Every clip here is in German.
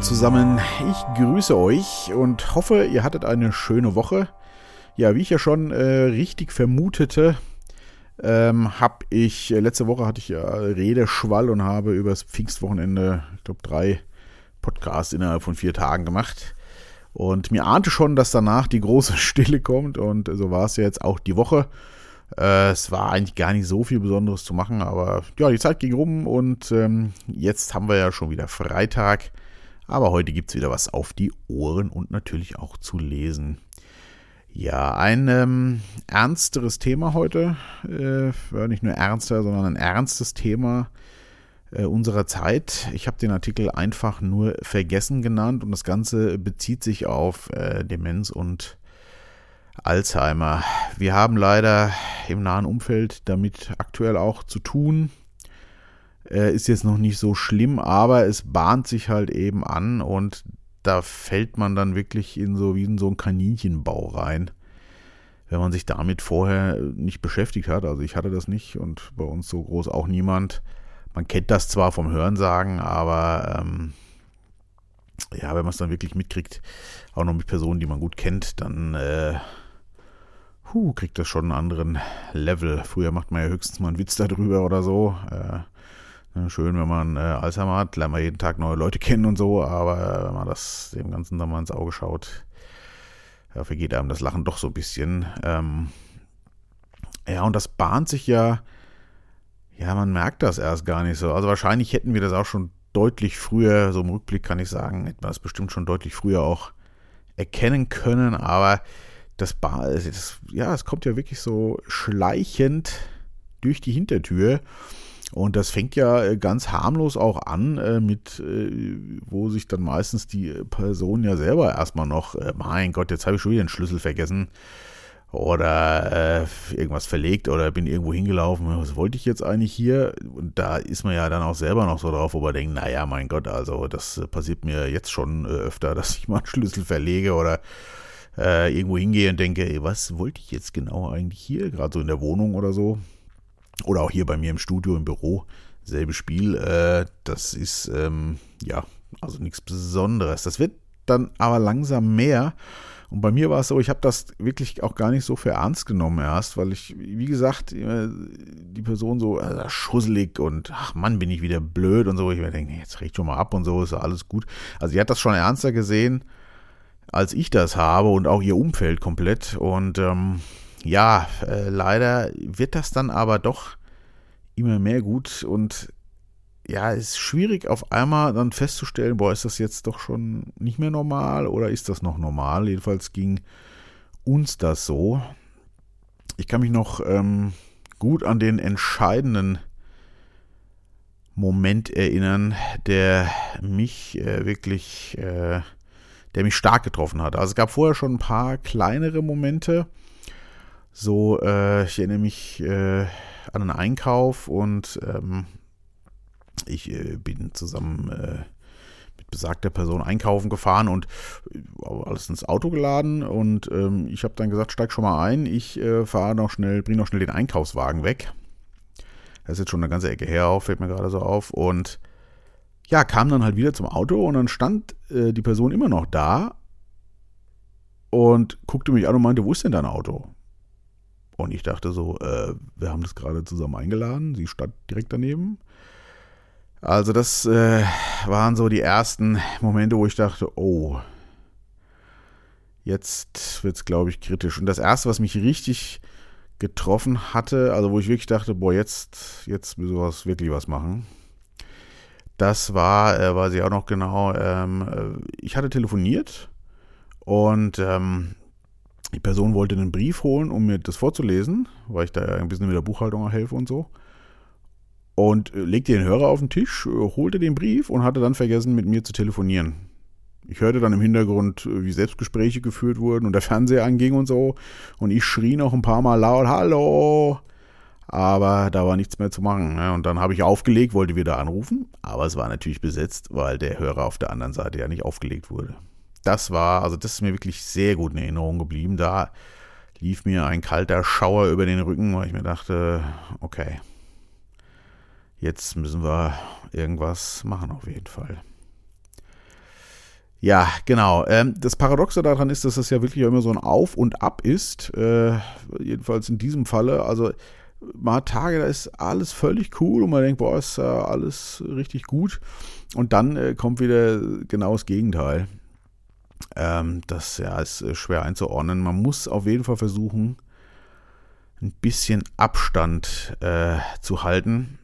Zusammen, ich grüße euch und hoffe, ihr hattet eine schöne Woche. Ja, wie ich ja schon äh, richtig vermutete, ähm, habe ich, äh, letzte Woche hatte ich ja Redeschwall und habe übers Pfingstwochenende, ich glaube, drei Podcasts innerhalb von vier Tagen gemacht. Und mir ahnte schon, dass danach die große Stille kommt und so war es ja jetzt auch die Woche. Äh, es war eigentlich gar nicht so viel Besonderes zu machen, aber ja, die Zeit ging rum und ähm, jetzt haben wir ja schon wieder Freitag. Aber heute gibt es wieder was auf die Ohren und natürlich auch zu lesen. Ja, ein ähm, ernsteres Thema heute. Äh, nicht nur ernster, sondern ein ernstes Thema äh, unserer Zeit. Ich habe den Artikel einfach nur vergessen genannt und das Ganze bezieht sich auf äh, Demenz und Alzheimer. Wir haben leider im nahen Umfeld damit aktuell auch zu tun. Äh, ist jetzt noch nicht so schlimm, aber es bahnt sich halt eben an und da fällt man dann wirklich in so wie in so einen Kaninchenbau rein, wenn man sich damit vorher nicht beschäftigt hat. Also ich hatte das nicht und bei uns so groß auch niemand. Man kennt das zwar vom Hörensagen, aber ähm, ja, wenn man es dann wirklich mitkriegt, auch noch mit Personen, die man gut kennt, dann äh, huh, kriegt das schon einen anderen Level. Früher macht man ja höchstens mal einen Witz darüber oder so. Äh, schön, wenn man äh, Alzheimer hat, lernt man jeden Tag neue Leute kennen und so, aber wenn man das dem Ganzen dann mal ins Auge schaut, ja, vergeht einem das Lachen doch so ein bisschen. Ähm, ja, und das bahnt sich ja, ja, man merkt das erst gar nicht so. Also wahrscheinlich hätten wir das auch schon deutlich früher, so im Rückblick kann ich sagen, hätten wir das bestimmt schon deutlich früher auch erkennen können, aber das, das, ja, es kommt ja wirklich so schleichend durch die Hintertür. Und das fängt ja äh, ganz harmlos auch an, äh, mit, äh, wo sich dann meistens die Person ja selber erstmal noch, mein Gott, jetzt habe ich schon wieder den Schlüssel vergessen oder äh, irgendwas verlegt oder bin irgendwo hingelaufen, was wollte ich jetzt eigentlich hier? Und da ist man ja dann auch selber noch so drauf, wo man denkt, naja, mein Gott, also das passiert mir jetzt schon äh, öfter, dass ich mal einen Schlüssel verlege oder äh, irgendwo hingehe und denke, ey, was wollte ich jetzt genau eigentlich hier, gerade so in der Wohnung oder so. Oder auch hier bei mir im Studio, im Büro, selbe Spiel. Äh, das ist, ähm, ja, also nichts Besonderes. Das wird dann aber langsam mehr. Und bei mir war es so, ich habe das wirklich auch gar nicht so für ernst genommen erst, weil ich, wie gesagt, die Person so also schusselig und ach Mann, bin ich wieder blöd und so. Ich denke, jetzt regt schon mal ab und so, ist alles gut. Also sie hat das schon ernster gesehen als ich das habe und auch ihr Umfeld komplett. Und ähm, ja, äh, leider wird das dann aber doch immer mehr gut und ja, es ist schwierig auf einmal dann festzustellen, boah, ist das jetzt doch schon nicht mehr normal oder ist das noch normal? Jedenfalls ging uns das so. Ich kann mich noch ähm, gut an den entscheidenden Moment erinnern, der mich äh, wirklich äh, der mich stark getroffen hat. Also es gab vorher schon ein paar kleinere Momente. So, äh, ich erinnere mich äh, an einen Einkauf und ähm, ich äh, bin zusammen äh, mit besagter Person einkaufen gefahren und äh, alles ins Auto geladen und ähm, ich habe dann gesagt, steig schon mal ein, ich äh, fahre noch schnell, bringe noch schnell den Einkaufswagen weg. Das ist jetzt schon eine ganze Ecke her auf, fällt mir gerade so auf und ja, kam dann halt wieder zum Auto und dann stand die Person immer noch da und guckte mich an und meinte, wo ist denn dein Auto? Und ich dachte so, äh, wir haben das gerade zusammen eingeladen, sie stand direkt daneben. Also das äh, waren so die ersten Momente, wo ich dachte, oh, jetzt wird es, glaube ich, kritisch. Und das erste, was mich richtig getroffen hatte, also wo ich wirklich dachte, boah, jetzt, jetzt müssen wir wirklich was machen, das war, äh, weiß ich auch noch genau, ähm, äh, ich hatte telefoniert und ähm, die Person wollte einen Brief holen, um mir das vorzulesen, weil ich da ein bisschen mit der Buchhaltung helfe und so. Und äh, legte den Hörer auf den Tisch, äh, holte den Brief und hatte dann vergessen, mit mir zu telefonieren. Ich hörte dann im Hintergrund, äh, wie Selbstgespräche geführt wurden und der Fernseher anging und so. Und ich schrie noch ein paar Mal laut, Hallo! aber da war nichts mehr zu machen. Ne? Und dann habe ich aufgelegt, wollte wieder anrufen, aber es war natürlich besetzt, weil der Hörer auf der anderen Seite ja nicht aufgelegt wurde. Das war, also das ist mir wirklich sehr gut in Erinnerung geblieben. Da lief mir ein kalter Schauer über den Rücken, weil ich mir dachte, okay, jetzt müssen wir irgendwas machen auf jeden Fall. Ja, genau. Ähm, das Paradoxe daran ist, dass es ja wirklich immer so ein Auf und Ab ist. Äh, jedenfalls in diesem Falle. Also mal Tage, da ist alles völlig cool und man denkt, boah, ist alles richtig gut. Und dann äh, kommt wieder genau das Gegenteil. Ähm, das ja, ist äh, schwer einzuordnen. Man muss auf jeden Fall versuchen, ein bisschen Abstand äh, zu halten.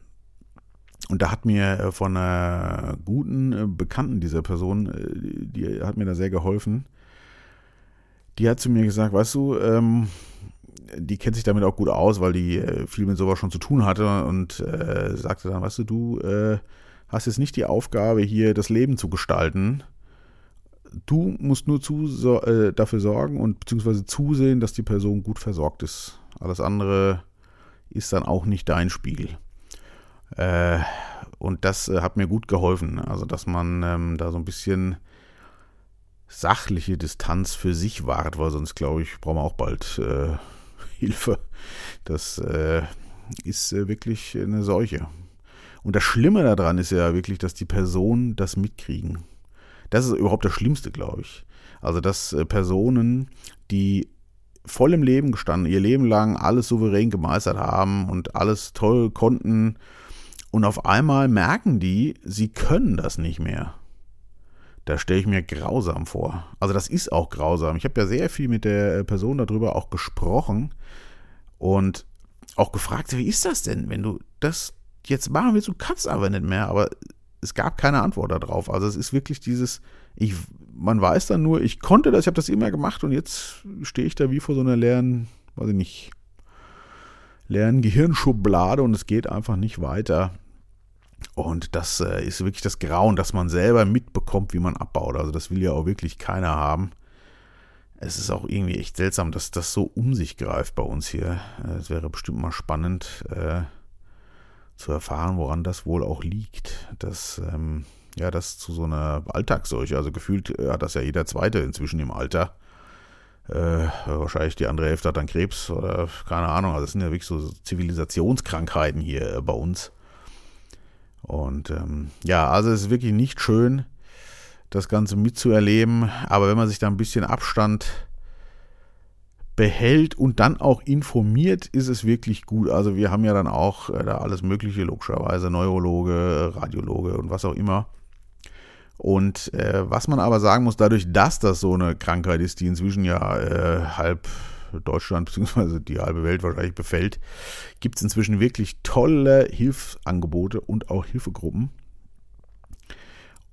Und da hat mir äh, von einer guten äh, Bekannten dieser Person, die hat mir da sehr geholfen. Die hat zu mir gesagt, weißt du, ähm, die kennt sich damit auch gut aus, weil die viel mit sowas schon zu tun hatte und äh, sagte dann, weißt du, du äh, hast jetzt nicht die Aufgabe, hier das Leben zu gestalten. Du musst nur zu, äh, dafür sorgen und beziehungsweise zusehen, dass die Person gut versorgt ist. Alles andere ist dann auch nicht dein Spiel. Äh, und das äh, hat mir gut geholfen. Also, dass man ähm, da so ein bisschen sachliche Distanz für sich wahrt, weil sonst, glaube ich, brauchen wir auch bald äh, Hilfe. Das äh, ist äh, wirklich eine Seuche. Und das Schlimme daran ist ja wirklich, dass die Personen das mitkriegen. Das ist überhaupt das Schlimmste, glaube ich. Also, dass äh, Personen, die voll im Leben gestanden, ihr Leben lang alles souverän gemeistert haben und alles toll konnten, und auf einmal merken die, sie können das nicht mehr. Da stelle ich mir grausam vor. Also das ist auch grausam. Ich habe ja sehr viel mit der äh, Person darüber auch gesprochen und auch gefragt, wie ist das denn, wenn du das jetzt machen willst, du kannst aber nicht mehr, aber es gab keine Antwort darauf. Also es ist wirklich dieses, ich, man weiß dann nur, ich konnte das, ich habe das immer gemacht und jetzt stehe ich da wie vor so einer leeren, weiß ich nicht, leeren Gehirnschublade und es geht einfach nicht weiter. Und das äh, ist wirklich das Grauen, dass man selber mitbekommt, wie man abbaut. Also das will ja auch wirklich keiner haben. Es ist auch irgendwie echt seltsam, dass das so um sich greift bei uns hier. Äh, es wäre bestimmt mal spannend äh, zu erfahren, woran das wohl auch liegt. Dass ähm, ja, das zu so einer Alltagsseuche, also gefühlt äh, hat das ja jeder Zweite inzwischen im Alter. Äh, wahrscheinlich die andere Hälfte hat dann Krebs oder keine Ahnung. Also das sind ja wirklich so Zivilisationskrankheiten hier äh, bei uns. Und ähm, ja, also es ist wirklich nicht schön, das Ganze mitzuerleben. Aber wenn man sich da ein bisschen Abstand behält und dann auch informiert, ist es wirklich gut. Also wir haben ja dann auch äh, da alles Mögliche, logischerweise Neurologe, Radiologe und was auch immer. Und äh, was man aber sagen muss, dadurch, dass das so eine Krankheit ist, die inzwischen ja äh, halb Deutschland bzw. die halbe Welt wahrscheinlich befällt, gibt es inzwischen wirklich tolle Hilfsangebote und auch Hilfegruppen.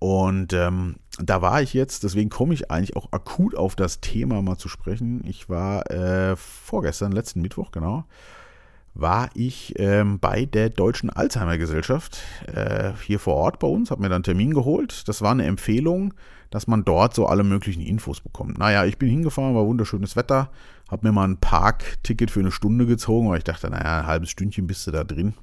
Und ähm, da war ich jetzt, deswegen komme ich eigentlich auch akut auf das Thema mal zu sprechen. Ich war äh, vorgestern, letzten Mittwoch, genau, war ich ähm, bei der Deutschen Alzheimer Gesellschaft äh, hier vor Ort bei uns, habe mir dann einen Termin geholt. Das war eine Empfehlung, dass man dort so alle möglichen Infos bekommt. Naja, ich bin hingefahren, war wunderschönes Wetter, habe mir mal ein Parkticket für eine Stunde gezogen, weil ich dachte, naja, ein halbes Stündchen bist du da drin.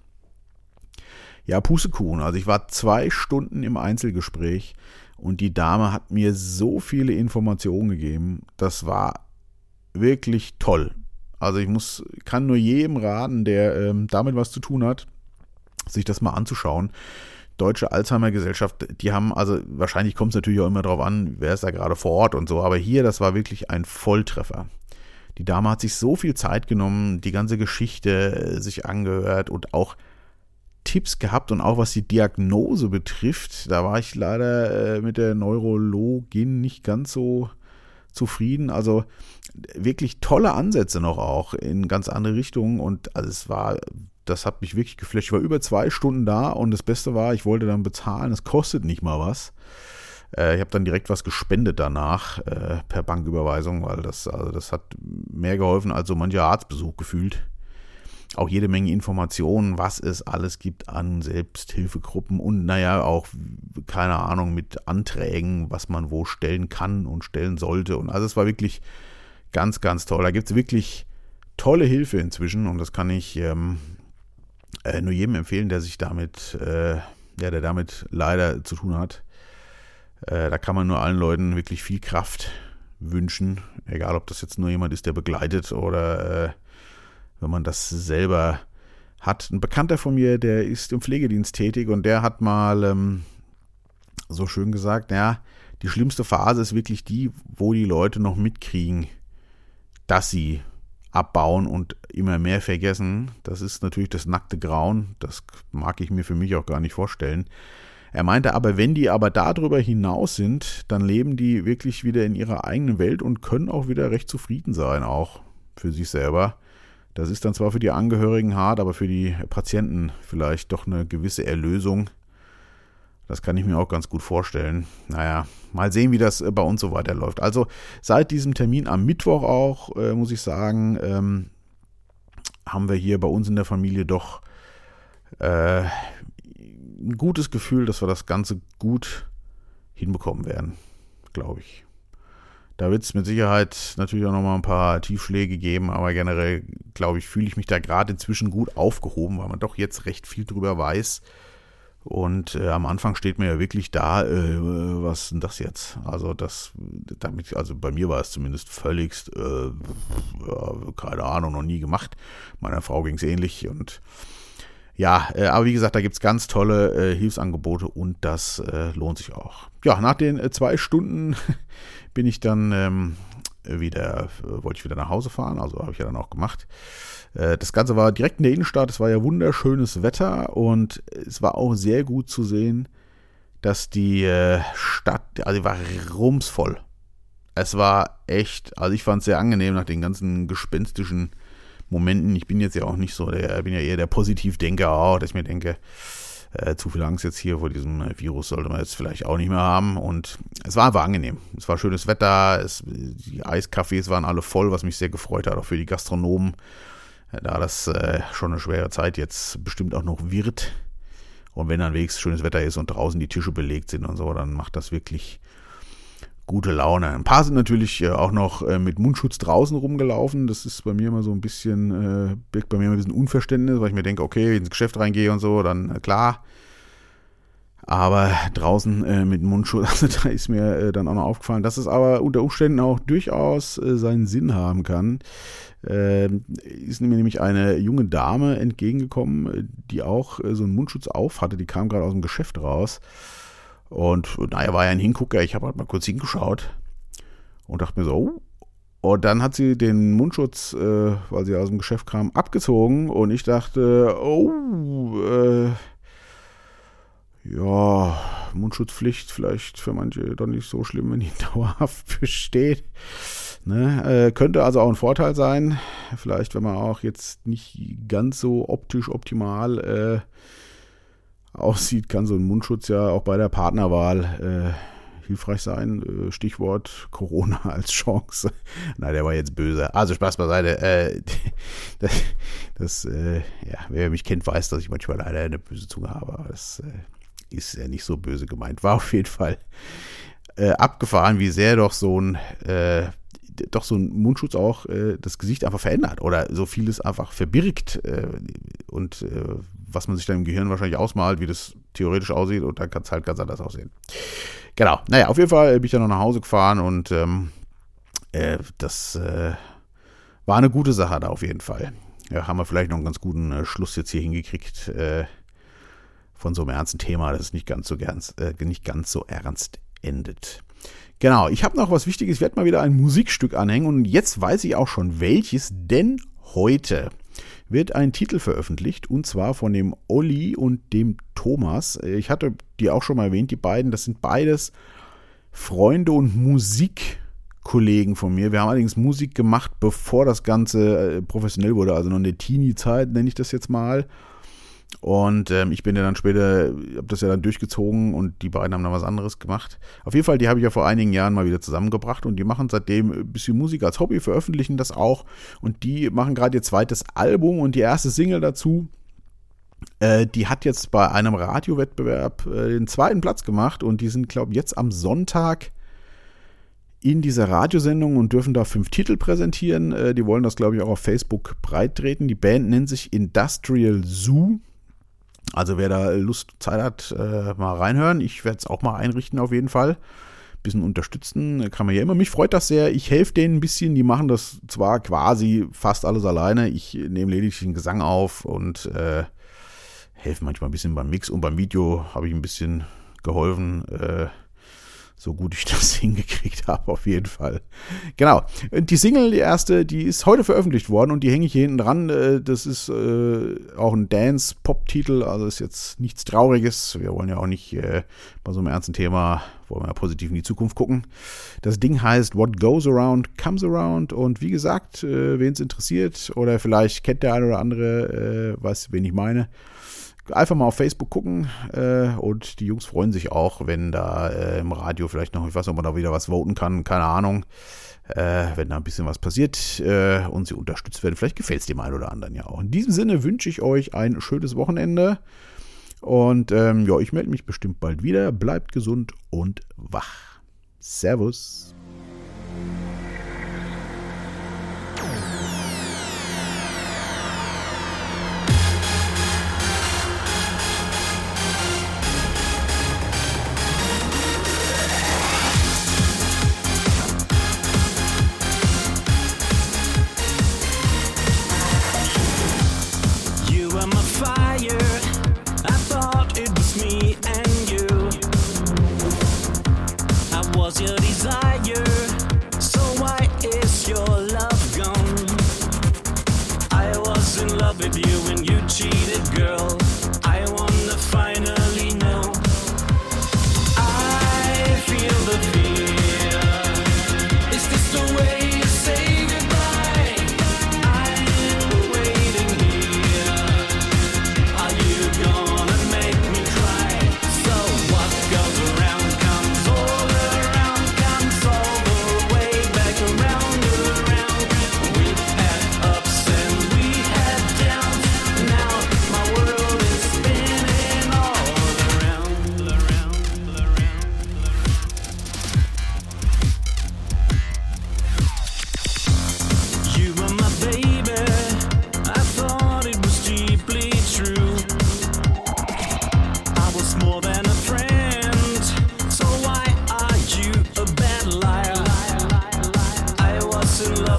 Ja, Pustekuchen. Also ich war zwei Stunden im Einzelgespräch und die Dame hat mir so viele Informationen gegeben. Das war wirklich toll. Also ich muss, kann nur jedem raten, der ähm, damit was zu tun hat, sich das mal anzuschauen. Deutsche Alzheimer Gesellschaft, die haben, also wahrscheinlich kommt es natürlich auch immer darauf an, wer ist da gerade vor Ort und so, aber hier, das war wirklich ein Volltreffer. Die Dame hat sich so viel Zeit genommen, die ganze Geschichte äh, sich angehört und auch Tipps gehabt und auch was die Diagnose betrifft, da war ich leider äh, mit der Neurologin nicht ganz so zufrieden. Also wirklich tolle Ansätze noch auch in ganz andere Richtungen und also es war das hat mich wirklich geflasht. Ich war über zwei Stunden da und das Beste war, ich wollte dann bezahlen, es kostet nicht mal was. Äh, ich habe dann direkt was gespendet danach äh, per Banküberweisung, weil das, also das hat mehr geholfen als so mancher Arztbesuch gefühlt. Auch jede Menge Informationen, was es alles gibt an Selbsthilfegruppen und naja, auch, keine Ahnung, mit Anträgen, was man wo stellen kann und stellen sollte. Und also es war wirklich ganz, ganz toll. Da gibt es wirklich tolle Hilfe inzwischen und das kann ich ähm, äh, nur jedem empfehlen, der sich damit, äh, ja, der damit leider zu tun hat. Äh, da kann man nur allen Leuten wirklich viel Kraft wünschen, egal ob das jetzt nur jemand ist, der begleitet oder äh, wenn man das selber hat. Ein Bekannter von mir, der ist im Pflegedienst tätig und der hat mal ähm, so schön gesagt, ja, die schlimmste Phase ist wirklich die, wo die Leute noch mitkriegen, dass sie abbauen und immer mehr vergessen. Das ist natürlich das nackte Grauen. Das mag ich mir für mich auch gar nicht vorstellen. Er meinte aber, wenn die aber darüber hinaus sind, dann leben die wirklich wieder in ihrer eigenen Welt und können auch wieder recht zufrieden sein, auch für sich selber. Das ist dann zwar für die Angehörigen hart, aber für die Patienten vielleicht doch eine gewisse Erlösung. Das kann ich mir auch ganz gut vorstellen. Naja, mal sehen, wie das äh, bei uns so weiterläuft. Also seit diesem Termin am Mittwoch auch, äh, muss ich sagen, ähm, haben wir hier bei uns in der Familie doch äh, ein gutes Gefühl, dass wir das Ganze gut hinbekommen werden, glaube ich. Da wird es mit Sicherheit natürlich auch nochmal ein paar Tiefschläge geben, aber generell, glaube ich, fühle ich mich da gerade inzwischen gut aufgehoben, weil man doch jetzt recht viel drüber weiß und äh, am Anfang steht mir ja wirklich da, äh, was ist denn das jetzt? Also das, damit, also bei mir war es zumindest völligst, äh, ja, keine Ahnung, noch nie gemacht. Meiner Frau ging es ähnlich und ja, äh, aber wie gesagt, da gibt es ganz tolle äh, Hilfsangebote und das äh, lohnt sich auch. Ja, nach den äh, zwei Stunden bin ich dann ähm, wieder, äh, wollte ich wieder nach Hause fahren, also habe ich ja dann auch gemacht. Äh, das Ganze war direkt in der Innenstadt, es war ja wunderschönes Wetter und es war auch sehr gut zu sehen, dass die äh, Stadt, also war rumsvoll. Es war echt, also ich fand es sehr angenehm nach den ganzen gespenstischen Momenten. Ich bin jetzt ja auch nicht so, der bin ja eher der Positivdenker, auch, dass ich mir denke, äh, zu viel Angst jetzt hier vor diesem Virus sollte man jetzt vielleicht auch nicht mehr haben. Und es war einfach angenehm. Es war schönes Wetter, es, die Eiscafés waren alle voll, was mich sehr gefreut hat, auch für die Gastronomen da das äh, schon eine schwere Zeit jetzt bestimmt auch noch wird. Und wenn dann wenigstens schönes Wetter ist und draußen die Tische belegt sind und so, dann macht das wirklich gute Laune. Ein paar sind natürlich äh, auch noch äh, mit Mundschutz draußen rumgelaufen. Das ist bei mir immer so ein bisschen, äh, birgt bei mir immer ein bisschen Unverständnis, weil ich mir denke, okay, wenn ich ins Geschäft reingehe und so, dann äh, klar, aber draußen mit Mundschutz, also da ist mir dann auch noch aufgefallen, dass es aber unter Umständen auch durchaus seinen Sinn haben kann. Äh, ist mir nämlich eine junge Dame entgegengekommen, die auch so einen Mundschutz auf hatte. Die kam gerade aus dem Geschäft raus. Und naja, war ja ein Hingucker. Ich habe halt mal kurz hingeschaut und dachte mir so, oh. Und dann hat sie den Mundschutz, äh, weil sie aus dem Geschäft kam, abgezogen. Und ich dachte, oh, äh, ja, Mundschutzpflicht vielleicht für manche doch nicht so schlimm, wenn die dauerhaft besteht. Ne? Äh, könnte also auch ein Vorteil sein. Vielleicht, wenn man auch jetzt nicht ganz so optisch optimal äh, aussieht, kann so ein Mundschutz ja auch bei der Partnerwahl äh, hilfreich sein. Äh, Stichwort Corona als Chance. Na, der war jetzt böse. Also Spaß beiseite. Äh, das, das äh, ja, wer mich kennt, weiß, dass ich manchmal leider eine böse Zunge habe. Aber das ist ja nicht so böse gemeint. War auf jeden Fall äh, abgefahren, wie sehr doch so ein äh, doch so ein Mundschutz auch äh, das Gesicht einfach verändert oder so vieles einfach verbirgt äh, und äh, was man sich dann im Gehirn wahrscheinlich ausmalt, wie das theoretisch aussieht und dann kann es halt ganz anders aussehen. Genau, naja, auf jeden Fall bin ich dann noch nach Hause gefahren und ähm, äh, das war eine gute Sache da auf jeden Fall. Ja, haben wir vielleicht noch einen ganz guten Schluss jetzt hier hingekriegt von so einem ernsten Thema, das ist nicht ganz so, äh, nicht ganz so ernst endet. Genau, ich habe noch was Wichtiges, ich werde mal wieder ein Musikstück anhängen und jetzt weiß ich auch schon welches, denn heute wird ein Titel veröffentlicht und zwar von dem Olli und dem Thomas. Ich hatte die auch schon mal erwähnt, die beiden, das sind beides Freunde und Musikkollegen von mir. Wir haben allerdings Musik gemacht, bevor das Ganze äh, professionell wurde, also noch in der Teenie-Zeit nenne ich das jetzt mal. Und ähm, ich bin ja dann später, habe das ja dann durchgezogen und die beiden haben dann was anderes gemacht. Auf jeden Fall, die habe ich ja vor einigen Jahren mal wieder zusammengebracht und die machen seitdem ein bisschen Musik als Hobby, veröffentlichen das auch. Und die machen gerade ihr zweites Album und die erste Single dazu. Äh, die hat jetzt bei einem Radiowettbewerb äh, den zweiten Platz gemacht und die sind, glaube ich, jetzt am Sonntag in dieser Radiosendung und dürfen da fünf Titel präsentieren. Äh, die wollen das, glaube ich, auch auf Facebook breit treten. Die Band nennt sich Industrial Zoo. Also wer da Lust, Zeit hat, äh, mal reinhören. Ich werde es auch mal einrichten auf jeden Fall. Bisschen unterstützen kann man ja immer. Mich freut das sehr. Ich helfe denen ein bisschen. Die machen das zwar quasi fast alles alleine. Ich nehme lediglich den Gesang auf und äh, helfe manchmal ein bisschen beim Mix und beim Video habe ich ein bisschen geholfen. Äh, so gut ich das hingekriegt habe, auf jeden Fall. Genau. Die Single, die erste, die ist heute veröffentlicht worden und die hänge ich hier hinten dran. Äh, das ist äh, auch ein Dance-Pop-Titel, also ist jetzt nichts Trauriges. Wir wollen ja auch nicht äh, bei so einem ernsten Thema, wollen wir ja positiv in die Zukunft gucken. Das Ding heißt What Goes Around Comes Around und wie gesagt, äh, wen es interessiert oder vielleicht kennt der eine oder andere, äh, weiß, wen ich meine einfach mal auf Facebook gucken äh, und die Jungs freuen sich auch, wenn da äh, im Radio vielleicht noch, ich weiß nicht, ob man da wieder was voten kann, keine Ahnung, äh, wenn da ein bisschen was passiert äh, und sie unterstützt werden. Vielleicht gefällt es dem einen oder anderen ja auch. In diesem Sinne wünsche ich euch ein schönes Wochenende und ähm, ja, ich melde mich bestimmt bald wieder. Bleibt gesund und wach. Servus.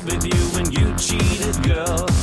with you when you cheated, girl.